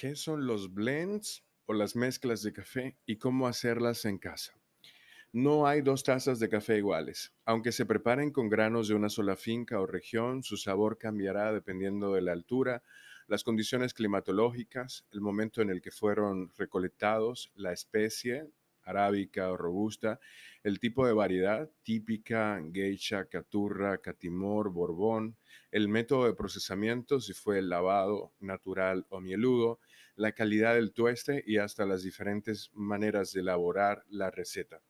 ¿Qué son los blends o las mezclas de café y cómo hacerlas en casa? No hay dos tazas de café iguales. Aunque se preparen con granos de una sola finca o región, su sabor cambiará dependiendo de la altura, las condiciones climatológicas, el momento en el que fueron recolectados, la especie, arábica o robusta, el tipo de variedad, típica, geisha, caturra, catimor, borbón, el método de procesamiento, si fue lavado, natural o mieludo, la calidad del tueste y hasta las diferentes maneras de elaborar la receta.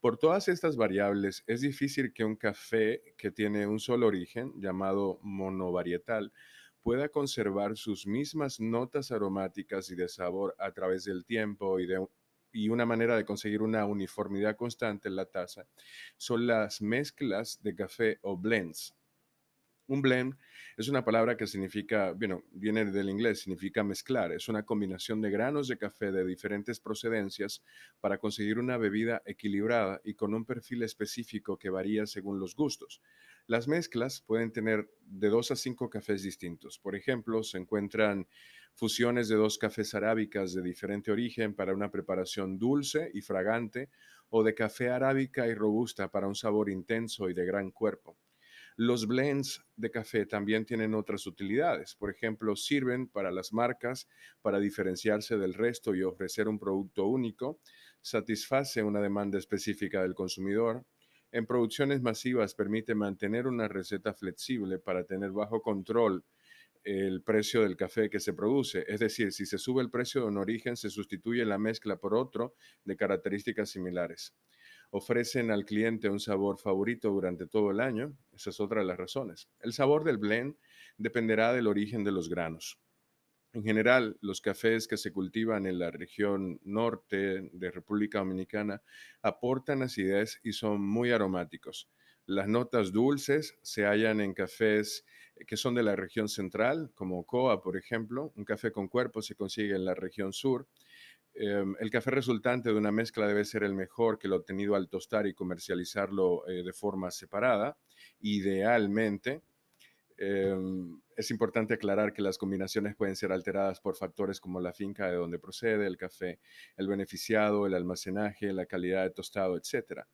Por todas estas variables, es difícil que un café que tiene un solo origen, llamado monovarietal, pueda conservar sus mismas notas aromáticas y de sabor a través del tiempo y de y una manera de conseguir una uniformidad constante en la taza son las mezclas de café o blends. Un blend es una palabra que significa, bueno, viene del inglés, significa mezclar. Es una combinación de granos de café de diferentes procedencias para conseguir una bebida equilibrada y con un perfil específico que varía según los gustos. Las mezclas pueden tener de dos a cinco cafés distintos. Por ejemplo, se encuentran fusiones de dos cafés arábicas de diferente origen para una preparación dulce y fragante o de café arábica y robusta para un sabor intenso y de gran cuerpo. Los blends de café también tienen otras utilidades. Por ejemplo, sirven para las marcas para diferenciarse del resto y ofrecer un producto único. Satisface una demanda específica del consumidor. En producciones masivas permite mantener una receta flexible para tener bajo control el precio del café que se produce. Es decir, si se sube el precio de un origen, se sustituye la mezcla por otro de características similares. Ofrecen al cliente un sabor favorito durante todo el año. Esa es otra de las razones. El sabor del blend dependerá del origen de los granos. En general, los cafés que se cultivan en la región norte de República Dominicana aportan acidez y son muy aromáticos. Las notas dulces se hallan en cafés que son de la región central, como Coa, por ejemplo. Un café con cuerpo se consigue en la región sur. Em, el café resultante de una mezcla debe ser el mejor que el obtenido al tostar y comercializarlo eh, de forma separada. Idealmente, em, es importante aclarar que las combinaciones pueden ser alteradas por factores como la finca de donde procede el café, el beneficiado, el almacenaje, la calidad de tostado, etc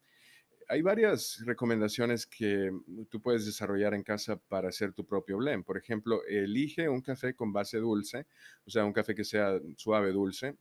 hay varias recomendaciones que tú puedes desarrollar en casa para hacer tu propio blend. Por ejemplo, elige un café con base dulce, o sea, un café que sea suave dulce.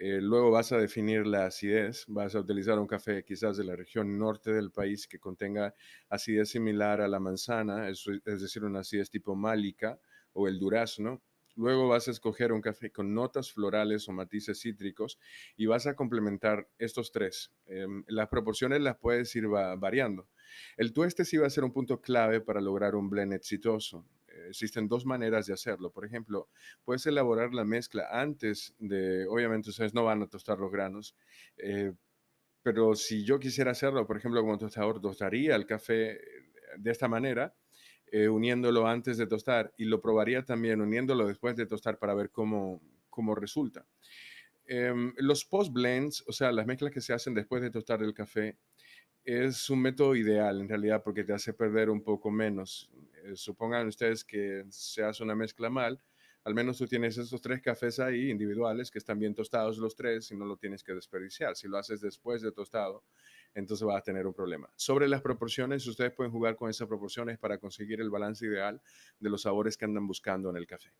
Eh, luego vas a definir la acidez. Vas a utilizar un café quizás de la región norte del país que contenga acidez similar a la manzana, es, es decir, una acidez tipo málica o el durazno. Luego vas a escoger un café con notas florales o matices cítricos y vas a complementar estos tres. Em, las proporciones las puedes ir variando. El tueste sí va a ser un punto clave para lograr un blend exitoso. existen dos maneras de hacerlo. Por ejemplo, puedes elaborar la mezcla antes de, obviamente ustedes no van a tostar los granos, eh, pero si yo quisiera hacerlo, por ejemplo, como tostador, tostaría el café de esta manera eh, uniéndolo antes de tostar y lo probaría también uniéndolo después de tostar para ver cómo, cómo resulta. Em, los post blends, o sea, las mezclas que se hacen después de tostar el café, es un método ideal en realidad porque te hace perder un poco menos. Eh, supongan ustedes que se hace una mezcla mal, al menos tú tienes esos tres cafés ahí individuales que están bien tostados los tres y no lo tienes que desperdiciar. Si lo haces después de tostado, entonces vas a tener un problema. Sobre las proporciones, ustedes pueden jugar con esas proporciones para conseguir el balance ideal de los sabores que andan buscando en el café.